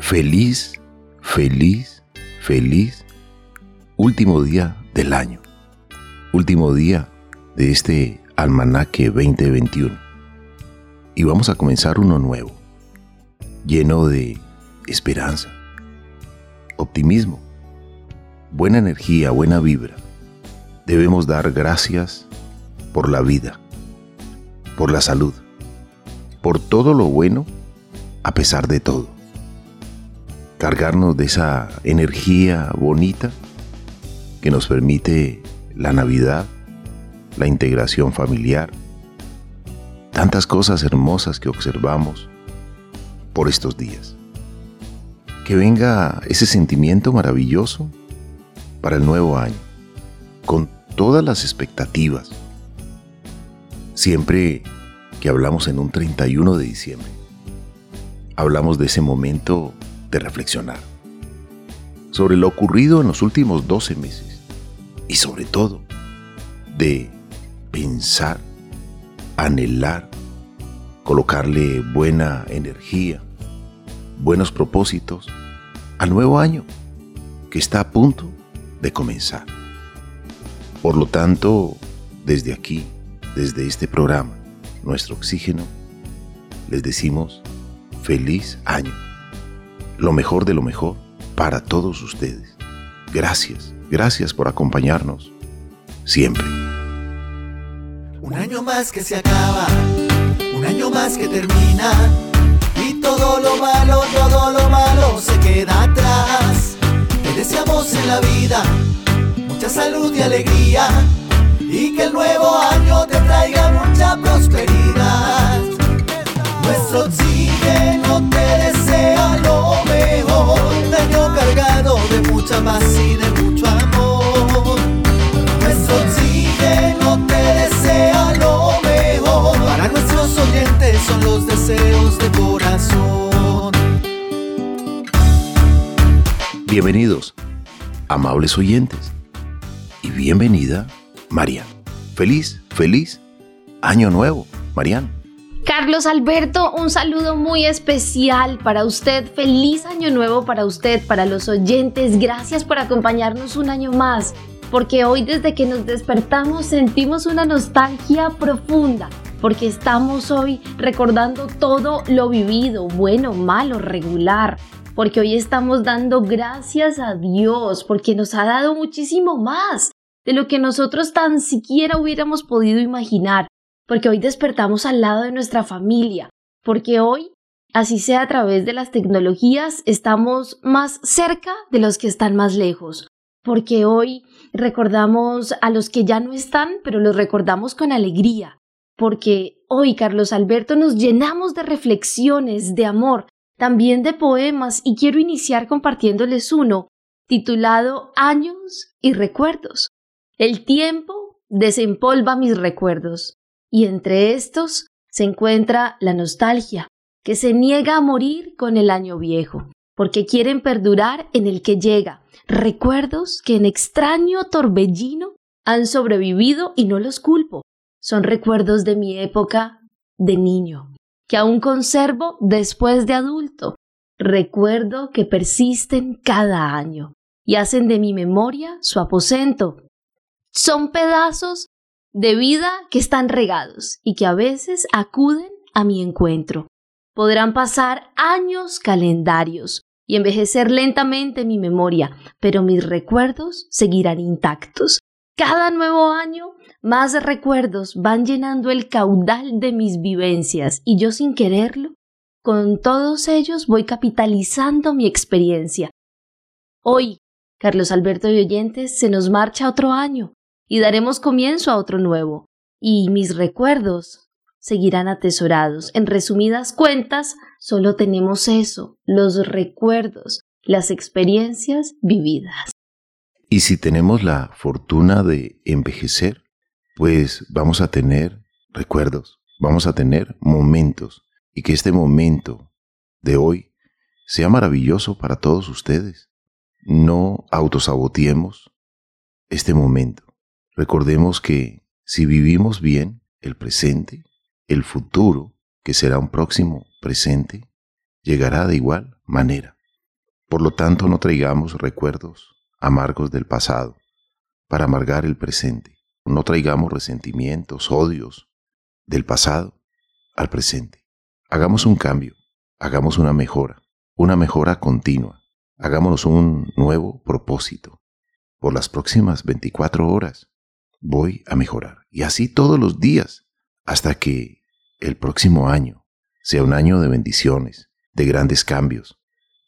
Feliz, feliz, feliz último día del año. Último día de este almanaque 2021. Y vamos a comenzar uno nuevo, lleno de esperanza, optimismo, buena energía, buena vibra. Debemos dar gracias por la vida, por la salud, por todo lo bueno a pesar de todo cargarnos de esa energía bonita que nos permite la Navidad, la integración familiar, tantas cosas hermosas que observamos por estos días. Que venga ese sentimiento maravilloso para el nuevo año, con todas las expectativas. Siempre que hablamos en un 31 de diciembre, hablamos de ese momento de reflexionar sobre lo ocurrido en los últimos 12 meses y sobre todo de pensar, anhelar, colocarle buena energía, buenos propósitos al nuevo año que está a punto de comenzar. Por lo tanto, desde aquí, desde este programa, nuestro oxígeno, les decimos feliz año lo mejor de lo mejor para todos ustedes. Gracias, gracias por acompañarnos siempre. Un año más que se acaba, un año más que termina y todo lo malo, todo lo malo se queda atrás. Te deseamos en la vida mucha salud y alegría y que el nuevo año te traiga mucha prosperidad. Nuestro oxígeno te desea mejor, año cargado de mucha paz y de mucho amor. Nuestro oxígeno te desea lo mejor, para nuestros oyentes son los deseos de corazón. Bienvenidos, amables oyentes, y bienvenida, Marian. Feliz, feliz año nuevo, Marian. Carlos Alberto, un saludo muy especial para usted. Feliz año nuevo para usted, para los oyentes. Gracias por acompañarnos un año más, porque hoy desde que nos despertamos sentimos una nostalgia profunda, porque estamos hoy recordando todo lo vivido, bueno, malo, regular, porque hoy estamos dando gracias a Dios, porque nos ha dado muchísimo más de lo que nosotros tan siquiera hubiéramos podido imaginar porque hoy despertamos al lado de nuestra familia, porque hoy, así sea a través de las tecnologías, estamos más cerca de los que están más lejos, porque hoy recordamos a los que ya no están, pero los recordamos con alegría, porque hoy, Carlos Alberto, nos llenamos de reflexiones, de amor, también de poemas, y quiero iniciar compartiéndoles uno, titulado Años y Recuerdos. El tiempo desempolva mis recuerdos y entre estos se encuentra la nostalgia, que se niega a morir con el año viejo, porque quieren perdurar en el que llega, recuerdos que en extraño torbellino han sobrevivido y no los culpo. Son recuerdos de mi época de niño, que aún conservo después de adulto. Recuerdo que persisten cada año y hacen de mi memoria su aposento. Son pedazos de vida que están regados y que a veces acuden a mi encuentro. Podrán pasar años calendarios y envejecer lentamente mi memoria, pero mis recuerdos seguirán intactos. Cada nuevo año, más recuerdos van llenando el caudal de mis vivencias y yo sin quererlo, con todos ellos voy capitalizando mi experiencia. Hoy, Carlos Alberto y oyentes, se nos marcha otro año, y daremos comienzo a otro nuevo, y mis recuerdos seguirán atesorados. En resumidas cuentas, solo tenemos eso, los recuerdos, las experiencias vividas. Y si tenemos la fortuna de envejecer, pues vamos a tener recuerdos, vamos a tener momentos, y que este momento de hoy sea maravilloso para todos ustedes. No autosaboteemos este momento. Recordemos que si vivimos bien el presente, el futuro, que será un próximo presente, llegará de igual manera. Por lo tanto, no traigamos recuerdos amargos del pasado para amargar el presente. No traigamos resentimientos, odios del pasado al presente. Hagamos un cambio, hagamos una mejora, una mejora continua. Hagámonos un nuevo propósito. Por las próximas 24 horas voy a mejorar. Y así todos los días, hasta que el próximo año sea un año de bendiciones, de grandes cambios,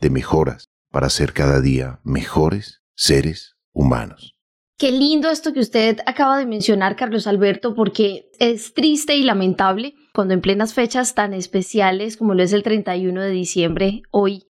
de mejoras, para ser cada día mejores seres humanos. Qué lindo esto que usted acaba de mencionar, Carlos Alberto, porque es triste y lamentable cuando en plenas fechas tan especiales como lo es el 31 de diciembre, hoy,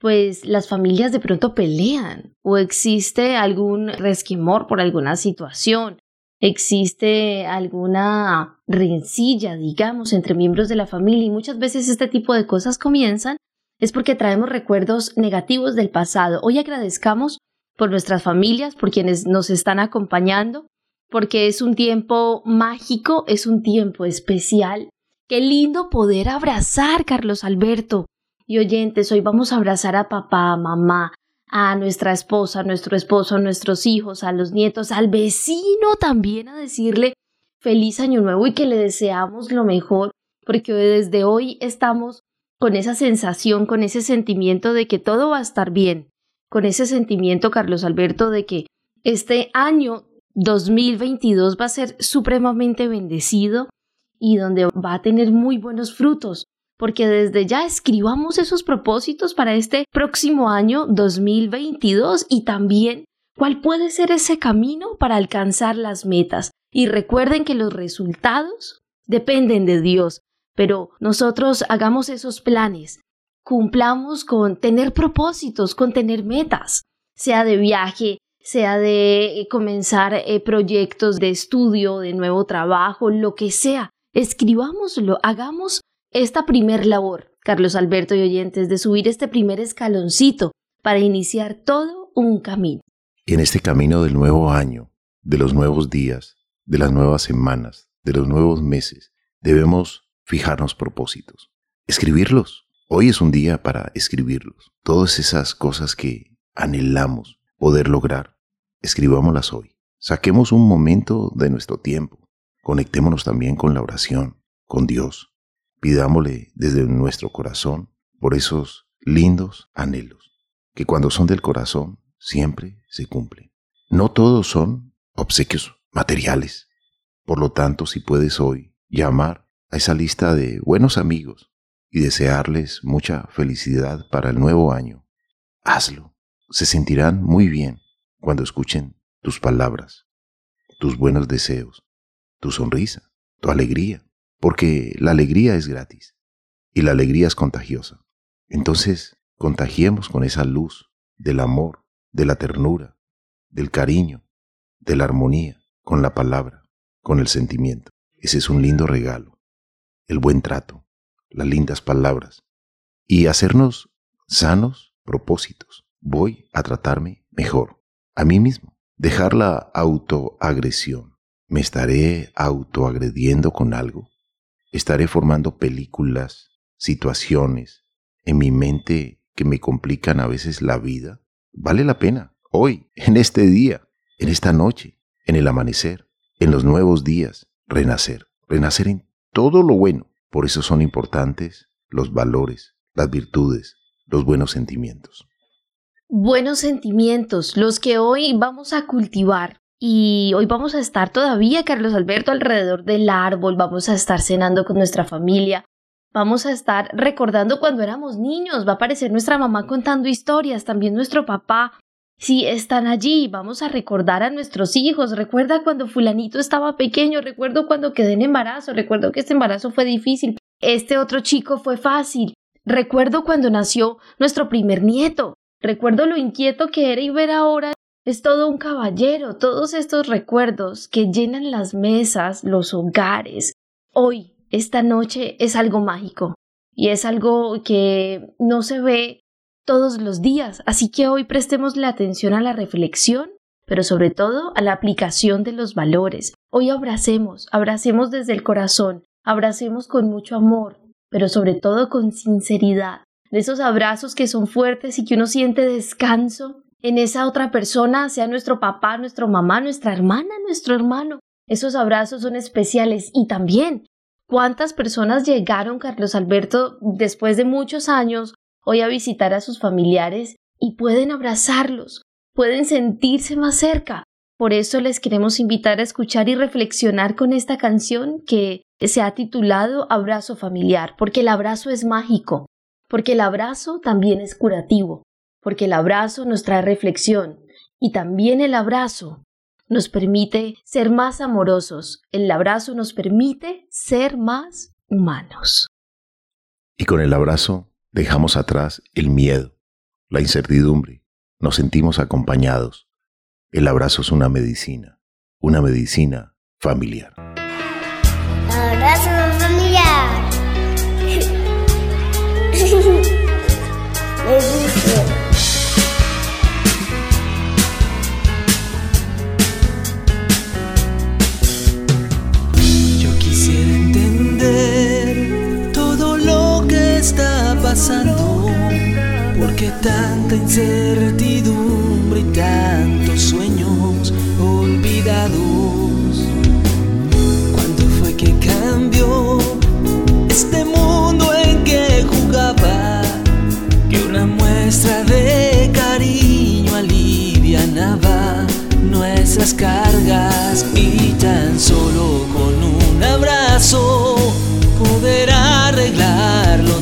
pues las familias de pronto pelean o existe algún resquemor por alguna situación, existe alguna rencilla, digamos, entre miembros de la familia y muchas veces este tipo de cosas comienzan es porque traemos recuerdos negativos del pasado. Hoy agradezcamos por nuestras familias, por quienes nos están acompañando, porque es un tiempo mágico, es un tiempo especial. Qué lindo poder abrazar, Carlos Alberto. Y oyentes, hoy vamos a abrazar a papá, mamá, a nuestra esposa, a nuestro esposo, a nuestros hijos, a los nietos, al vecino también a decirle feliz año nuevo y que le deseamos lo mejor, porque desde hoy estamos con esa sensación, con ese sentimiento de que todo va a estar bien, con ese sentimiento, Carlos Alberto, de que este año 2022 va a ser supremamente bendecido y donde va a tener muy buenos frutos, porque desde ya escribamos esos propósitos para este próximo año 2022 y también cuál puede ser ese camino para alcanzar las metas. Y recuerden que los resultados dependen de Dios, pero nosotros hagamos esos planes, cumplamos con tener propósitos, con tener metas, sea de viaje, sea de eh, comenzar eh, proyectos de estudio, de nuevo trabajo, lo que sea. Escribámoslo, hagamos esta primer labor, Carlos Alberto y oyentes, de subir este primer escaloncito para iniciar todo un camino. En este camino del nuevo año, de los nuevos días, de las nuevas semanas, de los nuevos meses, debemos fijarnos propósitos, escribirlos, Hoy es un día para escribirlos. Todas esas cosas que anhelamos poder lograr, escribámoslas hoy. Saquemos un momento de nuestro tiempo. Conectémonos también con la oración, con Dios. Pidámosle desde nuestro corazón por esos lindos anhelos, que cuando son del corazón siempre se cumplen. No todos son obsequios materiales. Por lo tanto, si puedes hoy llamar a esa lista de buenos amigos y desearles mucha felicidad para el nuevo año. Hazlo. Se sentirán muy bien cuando escuchen tus palabras, tus buenos deseos, tu sonrisa, tu alegría, porque la alegría es gratis y la alegría es contagiosa. Entonces, contagiemos con esa luz del amor, de la ternura, del cariño, de la armonía, con la palabra, con el sentimiento. Ese es un lindo regalo, el buen trato, las lindas palabras y hacernos sanos propósitos. Voy a tratarme mejor a mí mismo. Dejar la autoagresión. ¿Me estaré autoagrediendo con algo? ¿Estaré formando películas, situaciones en mi mente que me complican a veces la vida? Vale la pena hoy, en este día, en esta noche, en el amanecer, en los nuevos días, renacer. Renacer en todo lo bueno por eso son importantes los valores, las virtudes, los buenos sentimientos. Buenos sentimientos, los que hoy vamos a cultivar. Y hoy vamos a estar todavía, Carlos Alberto, alrededor del árbol, vamos a estar cenando con nuestra familia, vamos a estar recordando cuando éramos niños, va a aparecer nuestra mamá contando historias, también nuestro papá, si están allí, vamos a recordar a nuestros hijos. Recuerda cuando fulanito estaba pequeño, recuerdo cuando quedé en embarazo, recuerdo que este embarazo fue difícil, este otro chico fue fácil. Recuerdo cuando nació nuestro primer nieto. Recuerdo lo inquieto que era y ver ahora es todo un caballero. Todos estos recuerdos que llenan las mesas, los hogares. Hoy, esta noche, es algo mágico. Y es algo que no se ve todos los días, así que hoy prestemos la atención a la reflexión, pero sobre todo a la aplicación de los valores. Hoy abracemos, abracemos desde el corazón, abracemos con mucho amor, pero sobre todo con sinceridad. de esos abrazos que son fuertes y que uno siente descanso en esa otra persona, sea nuestro papá, nuestra mamá, nuestra hermana, nuestro hermano. Esos abrazos son especiales y también cuántas personas llegaron, Carlos Alberto, después de muchos años, hoy a visitar a sus familiares y pueden abrazarlos, pueden sentirse más cerca. Por eso les queremos invitar a escuchar y reflexionar con esta canción que se ha titulado Abrazo familiar, porque el abrazo es mágico, porque el abrazo también es curativo, porque el abrazo nos trae reflexión y también el abrazo nos permite ser más amorosos, el abrazo nos permite ser más humanos. Y con el abrazo dejamos atrás el miedo, la incertidumbre, nos sentimos acompañados. El abrazo es una medicina, una medicina familiar. Abrazo familiar. pasando. Porque tanta incertidumbre y tantos sueños olvidados. ¿Cuándo fue que cambió este mundo en que jugaba? Que una muestra de cariño alivianaba nuestras cargas y tan solo con un abrazo poder arreglarlo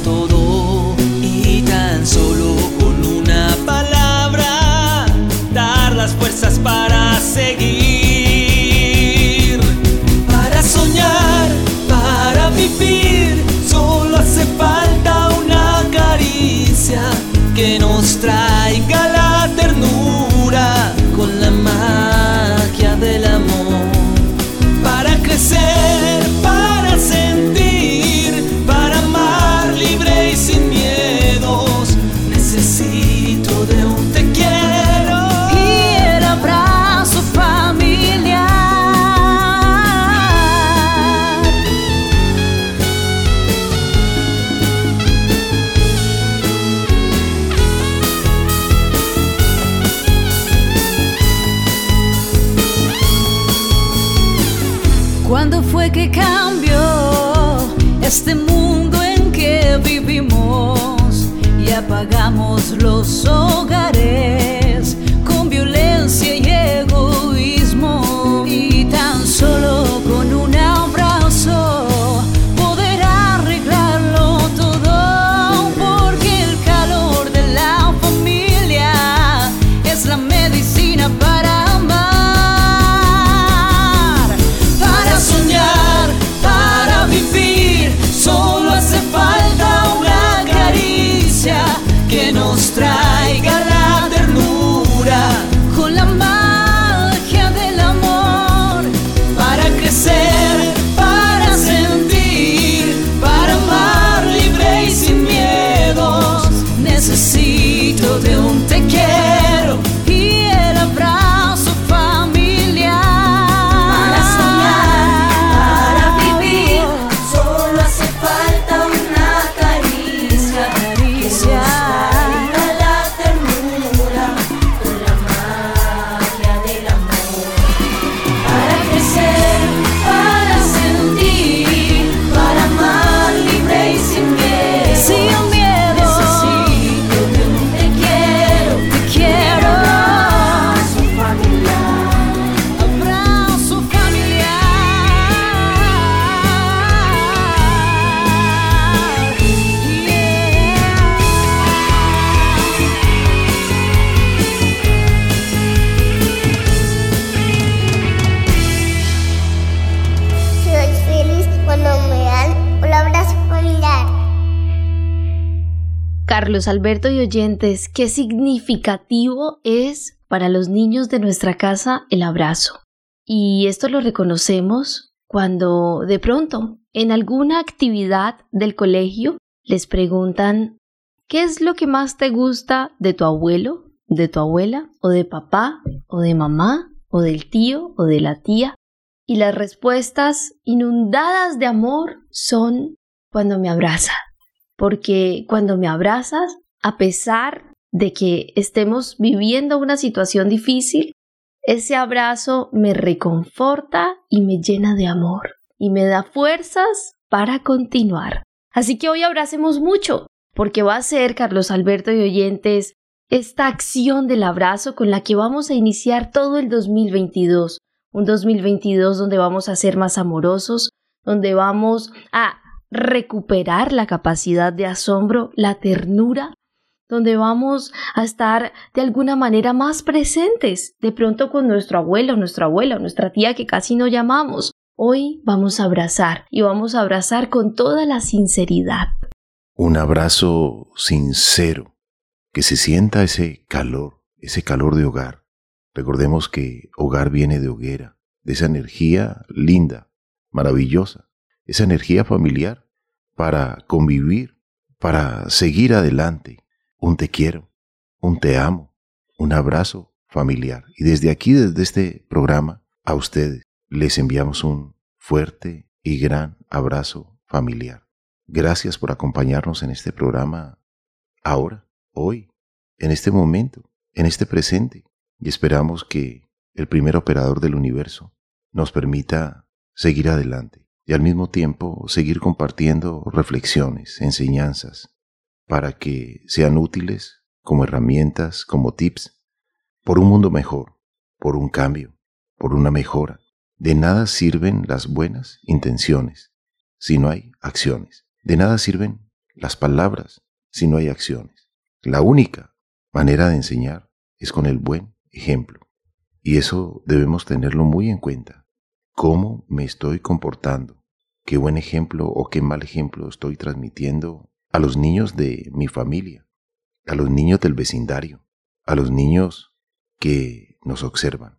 ¿Cuándo fue que cambió este mundo en que vivimos y apagamos los hogares con violencia y egoísmo? Y tan solo con un Necesito de un Carlos Alberto y oyentes, qué significativo es para los niños de nuestra casa el abrazo. Y esto lo reconocemos cuando de pronto en alguna actividad del colegio les preguntan ¿qué es lo que más te gusta de tu abuelo, de tu abuela, o de papá, o de mamá, o del tío, o de la tía? Y las respuestas inundadas de amor son cuando me abraza, porque cuando me abrazas, a pesar de que estemos viviendo una situación difícil, ese abrazo me reconforta y me llena de amor y me da fuerzas para continuar. Así que hoy abracemos mucho, porque va a ser, Carlos Alberto y oyentes, esta acción del abrazo con la que vamos a iniciar todo el 2022. Un 2022 donde vamos a ser más amorosos, donde vamos a recuperar la capacidad de asombro, la ternura, donde vamos a estar de alguna manera más presentes, de pronto con nuestro abuelo, nuestra abuela, nuestra tía que casi no llamamos. Hoy vamos a abrazar y vamos a abrazar con toda la sinceridad. Un abrazo sincero, que se sienta ese calor, ese calor de hogar. Recordemos que hogar viene de hoguera, de esa energía linda, maravillosa, esa energía familiar para convivir, para seguir adelante. Un te quiero, un te amo, un abrazo familiar. Y desde aquí, desde este programa, a ustedes les enviamos un fuerte y gran abrazo familiar. Gracias por acompañarnos en este programa ahora, hoy, en este momento, en este presente. Y esperamos que el primer operador del universo nos permita seguir adelante y al mismo tiempo seguir compartiendo reflexiones, enseñanzas, para que sean útiles como herramientas, como tips, por un mundo mejor, por un cambio, por una mejora. De nada sirven las buenas intenciones si no hay acciones. De nada sirven las palabras si no hay acciones. La única manera de enseñar es con el buen ejemplo. Y eso debemos tenerlo muy en cuenta. ¿Cómo me estoy comportando? Qué buen ejemplo o qué mal ejemplo estoy transmitiendo a los niños de mi familia, a los niños del vecindario, a los niños que nos observan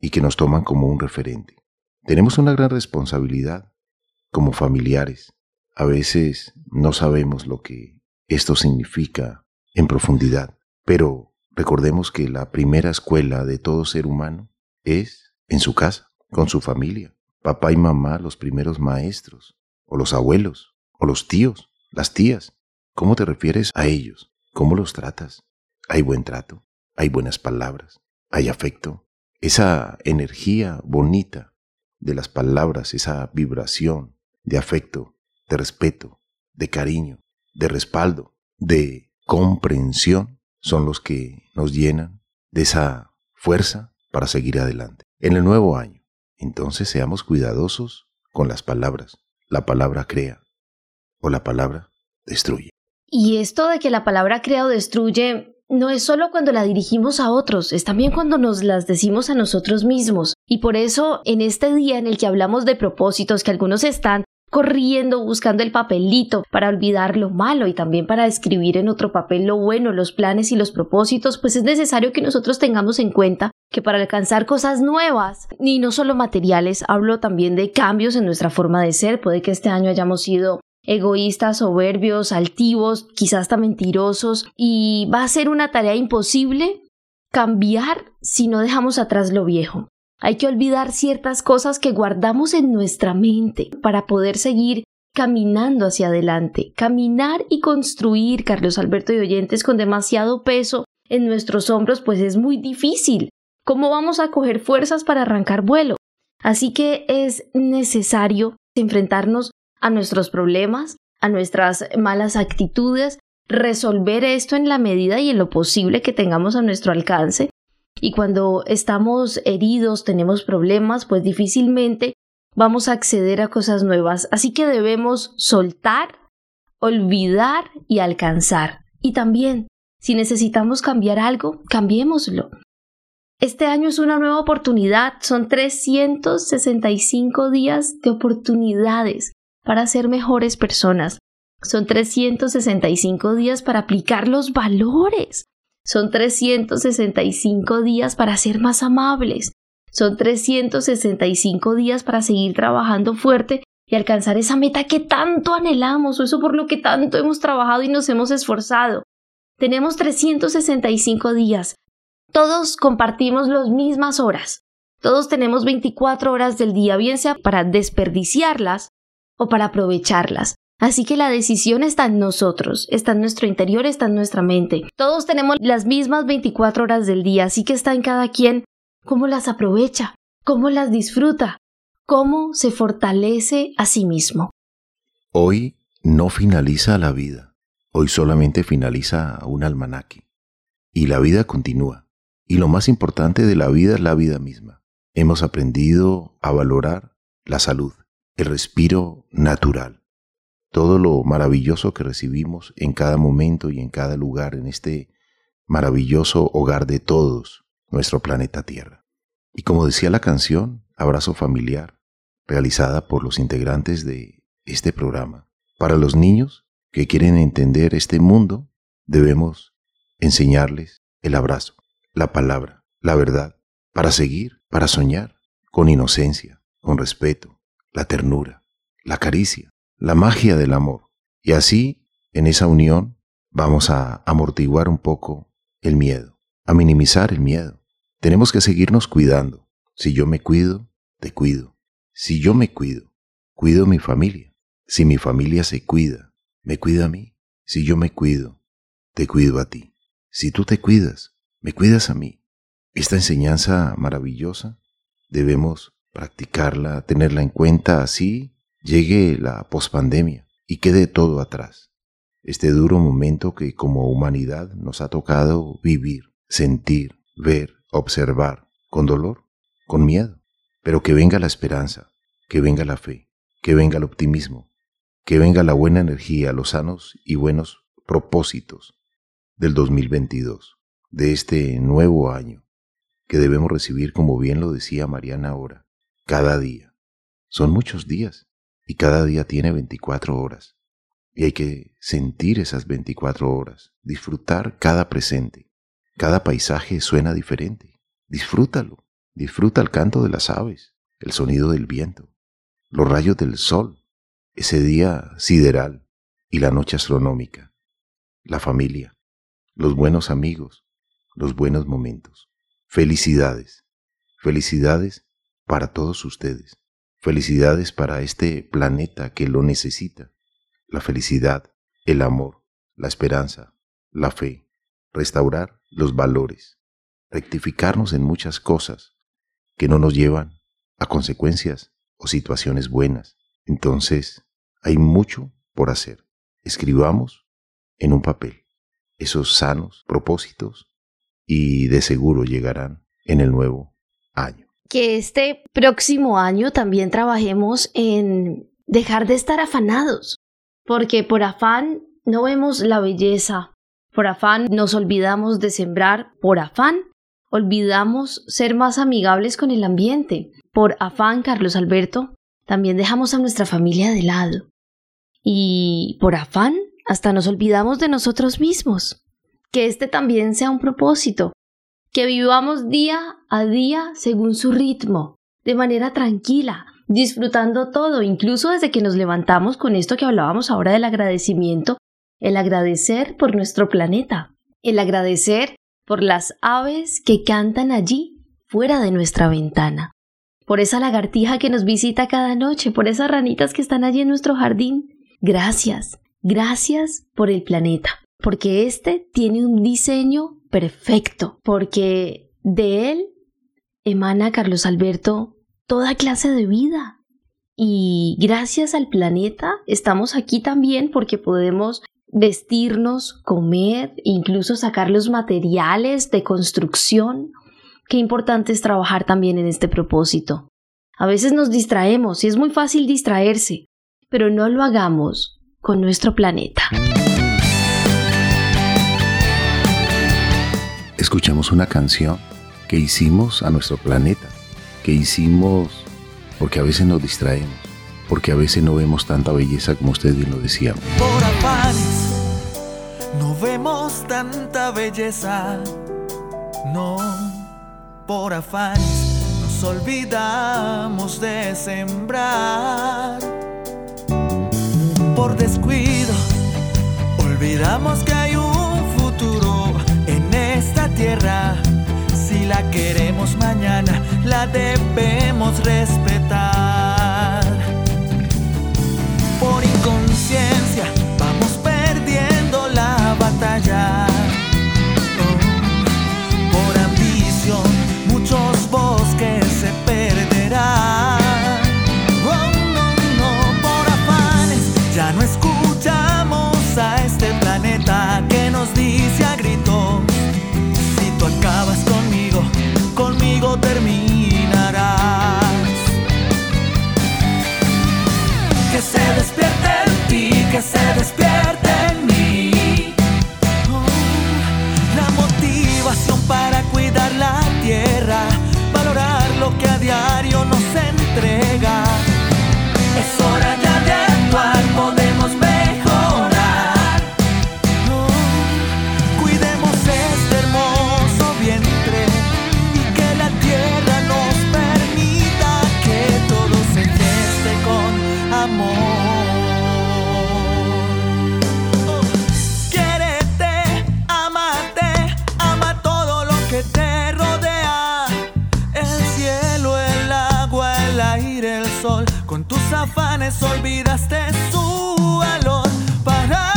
y que nos toman como un referente. Tenemos una gran responsabilidad como familiares. A veces no sabemos lo que esto significa en profundidad, pero recordemos que la primera escuela de todo ser humano es en su casa, con su familia papá y mamá los primeros maestros, o los abuelos, o los tíos, las tías. ¿Cómo te refieres a ellos? ¿Cómo los tratas? ¿Hay buen trato? ¿Hay buenas palabras? ¿Hay afecto? Esa energía bonita de las palabras, esa vibración de afecto, de respeto, de cariño, de respaldo, de comprensión, son los que nos llenan de esa fuerza para seguir adelante. En el nuevo año, entonces seamos cuidadosos con las palabras. La palabra crea o la palabra destruye. Y esto de que la palabra crea o destruye no es solo cuando la dirigimos a otros, es también cuando nos las decimos a nosotros mismos. Y por eso, en este día en el que hablamos de propósitos, que algunos están corriendo buscando el papelito para olvidar lo malo y también para escribir en otro papel lo bueno, los planes y los propósitos, pues es necesario que nosotros tengamos en cuenta que para alcanzar cosas nuevas, y no solo materiales, hablo también de cambios en nuestra forma de ser, puede que este año hayamos sido egoístas, soberbios, altivos, quizás hasta mentirosos, y va a ser una tarea imposible cambiar si no dejamos atrás lo viejo. Hay que olvidar ciertas cosas que guardamos en nuestra mente para poder seguir caminando hacia adelante. Caminar y construir, Carlos Alberto y oyentes, con demasiado peso en nuestros hombros, pues es muy difícil. ¿Cómo vamos a coger fuerzas para arrancar vuelo? Así que es necesario enfrentarnos a nuestros problemas, a nuestras malas actitudes, resolver esto en la medida y en lo posible que tengamos a nuestro alcance y cuando estamos heridos, tenemos problemas, pues difícilmente vamos a acceder a cosas nuevas. Así que debemos soltar, olvidar y alcanzar. Y también, si necesitamos cambiar algo, cambiémoslo. Este año es una nueva oportunidad, son 365 días de oportunidades para ser mejores personas. Son 365 días para aplicar los valores son 365 días para ser más amables. Son 365 días para seguir trabajando fuerte y alcanzar esa meta que tanto anhelamos o eso por lo que tanto hemos trabajado y nos hemos esforzado. Tenemos 365 días. Todos compartimos las mismas horas. Todos tenemos 24 horas del día, bien sea para desperdiciarlas o para aprovecharlas. Así que la decisión está en nosotros, está en nuestro interior, está en nuestra mente. Todos tenemos las mismas 24 horas del día, así que está en cada quien cómo las aprovecha, cómo las disfruta, cómo se fortalece a sí mismo. Hoy no finaliza la vida, hoy solamente finaliza un almanaque. Y la vida continúa. Y lo más importante de la vida es la vida misma. Hemos aprendido a valorar la salud, el respiro natural todo lo maravilloso que recibimos en cada momento y en cada lugar en este maravilloso hogar de todos, nuestro planeta Tierra. Y como decía la canción, Abrazo Familiar, realizada por los integrantes de este programa, para los niños que quieren entender este mundo, debemos enseñarles el abrazo, la palabra, la verdad, para seguir, para soñar, con inocencia, con respeto, la ternura, la caricia, la magia del amor. Y así, en esa unión, vamos a amortiguar un poco el miedo, a minimizar el miedo. Tenemos que seguirnos cuidando. Si yo me cuido, te cuido. Si yo me cuido, cuido mi familia. Si mi familia se cuida, me cuida a mí. Si yo me cuido, te cuido a ti. Si tú te cuidas, me cuidas a mí. Esta enseñanza maravillosa debemos practicarla, tenerla en cuenta así llegue la pospandemia y quede todo atrás. Este duro momento que como humanidad nos ha tocado vivir, sentir, ver, observar, con dolor, con miedo, pero que venga la esperanza, que venga la fe, que venga el optimismo, que venga la buena energía, los sanos y buenos propósitos del 2022, de este nuevo año, que debemos recibir, como bien lo decía Mariana ahora, cada día. Son muchos días, y cada día tiene 24 horas. Y hay que sentir esas 24 horas, disfrutar cada presente. Cada paisaje suena diferente. Disfrútalo. Disfruta el canto de las aves, el sonido del viento, los rayos del sol, ese día sideral y la noche astronómica, la familia, los buenos amigos, los buenos momentos. Felicidades. Felicidades para todos ustedes. Felicidades para este planeta que lo necesita. La felicidad, el amor, la esperanza, la fe, restaurar los valores, rectificarnos en muchas cosas que no nos llevan a consecuencias o situaciones buenas. Entonces, hay mucho por hacer. Escribamos en un papel esos sanos propósitos y de seguro llegarán en el nuevo año que este próximo año también trabajemos en dejar de estar afanados, porque por afán no vemos la belleza, por afán nos olvidamos de sembrar, por afán olvidamos ser más amigables con el ambiente, por afán, Carlos Alberto, también dejamos a nuestra familia de lado. Y por afán, hasta nos olvidamos de nosotros mismos. Que este también sea un propósito, que vivamos día a día según su ritmo, de manera tranquila, disfrutando todo, incluso desde que nos levantamos con esto que hablábamos ahora del agradecimiento, el agradecer por nuestro planeta, el agradecer por las aves que cantan allí, fuera de nuestra ventana, por esa lagartija que nos visita cada noche, por esas ranitas que están allí en nuestro jardín. Gracias, gracias por el planeta, porque este tiene un diseño perfecto, porque de él emana Carlos Alberto toda clase de vida. Y gracias al planeta estamos aquí también porque podemos vestirnos, comer, incluso sacar los materiales de construcción. Qué importante es trabajar también en este propósito. A veces nos distraemos y es muy fácil distraerse, pero no lo hagamos con nuestro planeta. Escuchamos una canción que hicimos a nuestro planeta, que hicimos porque a veces nos distraemos, porque a veces no vemos tanta belleza como usted bien lo decía. Por afanes no vemos tanta belleza, no, por afanes nos olvidamos de sembrar. Por descuido olvidamos que hay si la queremos mañana, la debemos respetar. Por inconsciencia, vamos perdiendo la batalla. Afanes olvidaste su valor para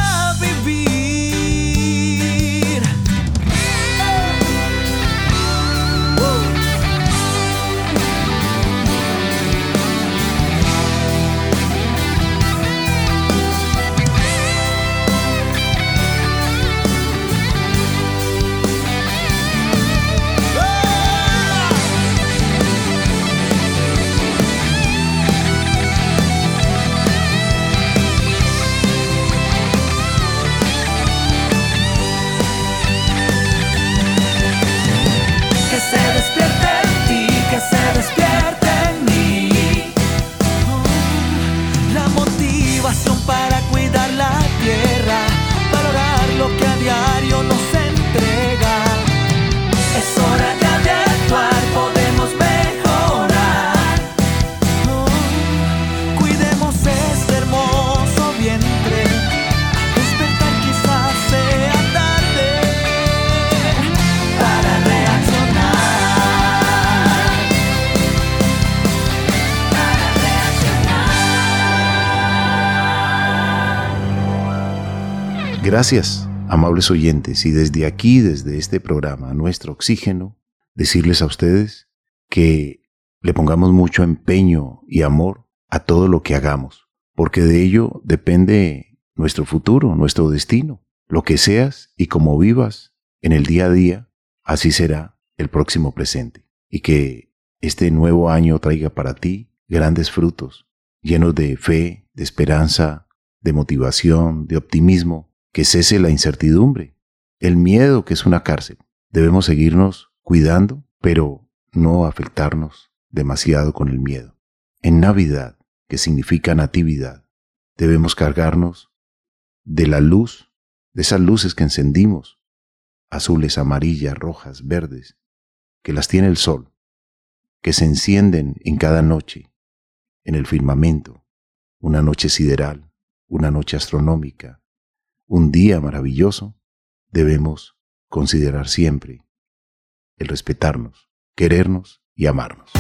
Gracias, amables oyentes, y desde aquí, desde este programa, nuestro oxígeno, decirles a ustedes que le pongamos mucho empeño y amor a todo lo que hagamos, porque de ello depende nuestro futuro, nuestro destino. Lo que seas y como vivas en el día a día, así será el próximo presente. Y que este nuevo año traiga para ti grandes frutos, llenos de fe, de esperanza, de motivación, de optimismo, que cese la incertidumbre, el miedo que es una cárcel. Debemos seguirnos cuidando, pero no afectarnos demasiado con el miedo. En Navidad, que significa natividad, debemos cargarnos de la luz, de esas luces que encendimos, azules, amarillas, rojas, verdes, que las tiene el sol, que se encienden en cada noche, en el firmamento, una noche sideral, una noche astronómica, un día maravilloso, debemos considerar siempre el respetarnos, querernos y amarnos.